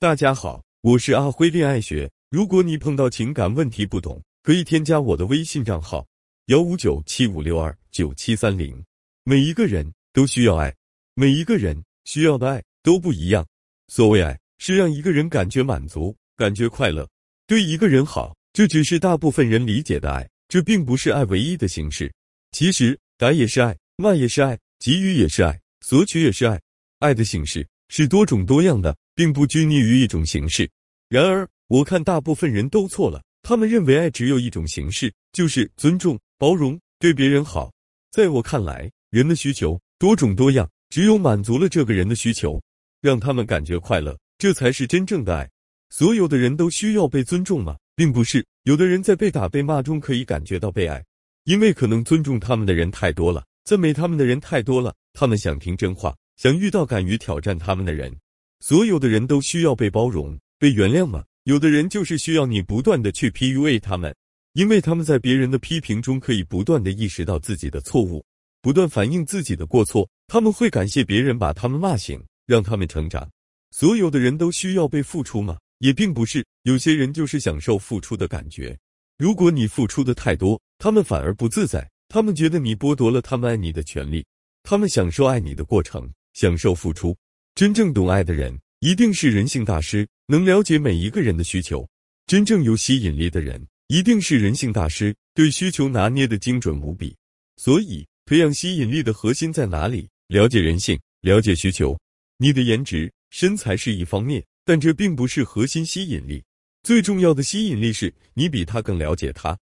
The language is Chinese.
大家好，我是阿辉恋爱学。如果你碰到情感问题不懂，可以添加我的微信账号幺五九七五六二九七三零。每一个人都需要爱，每一个人需要的爱都不一样。所谓爱，是让一个人感觉满足，感觉快乐，对一个人好，这只是大部分人理解的爱，这并不是爱唯一的形式。其实，打也是爱，骂也是爱，给予也是爱，索取也是爱。爱的形式是多种多样的。并不拘泥于一种形式。然而，我看大部分人都错了。他们认为爱只有一种形式，就是尊重、包容、对别人好。在我看来，人的需求多种多样，只有满足了这个人的需求，让他们感觉快乐，这才是真正的爱。所有的人都需要被尊重吗？并不是。有的人在被打、被骂中可以感觉到被爱，因为可能尊重他们的人太多了，赞美他们的人太多了，他们想听真话，想遇到敢于挑战他们的人。所有的人都需要被包容、被原谅吗？有的人就是需要你不断的去 PUA 他们，因为他们在别人的批评中可以不断的意识到自己的错误，不断反映自己的过错。他们会感谢别人把他们骂醒，让他们成长。所有的人都需要被付出吗？也并不是。有些人就是享受付出的感觉。如果你付出的太多，他们反而不自在，他们觉得你剥夺了他们爱你的权利，他们享受爱你的过程，享受付出。真正懂爱的人，一定是人性大师，能了解每一个人的需求。真正有吸引力的人，一定是人性大师，对需求拿捏的精准无比。所以，培养吸引力的核心在哪里？了解人性，了解需求。你的颜值、身材是一方面，但这并不是核心吸引力。最重要的吸引力是你比他更了解他，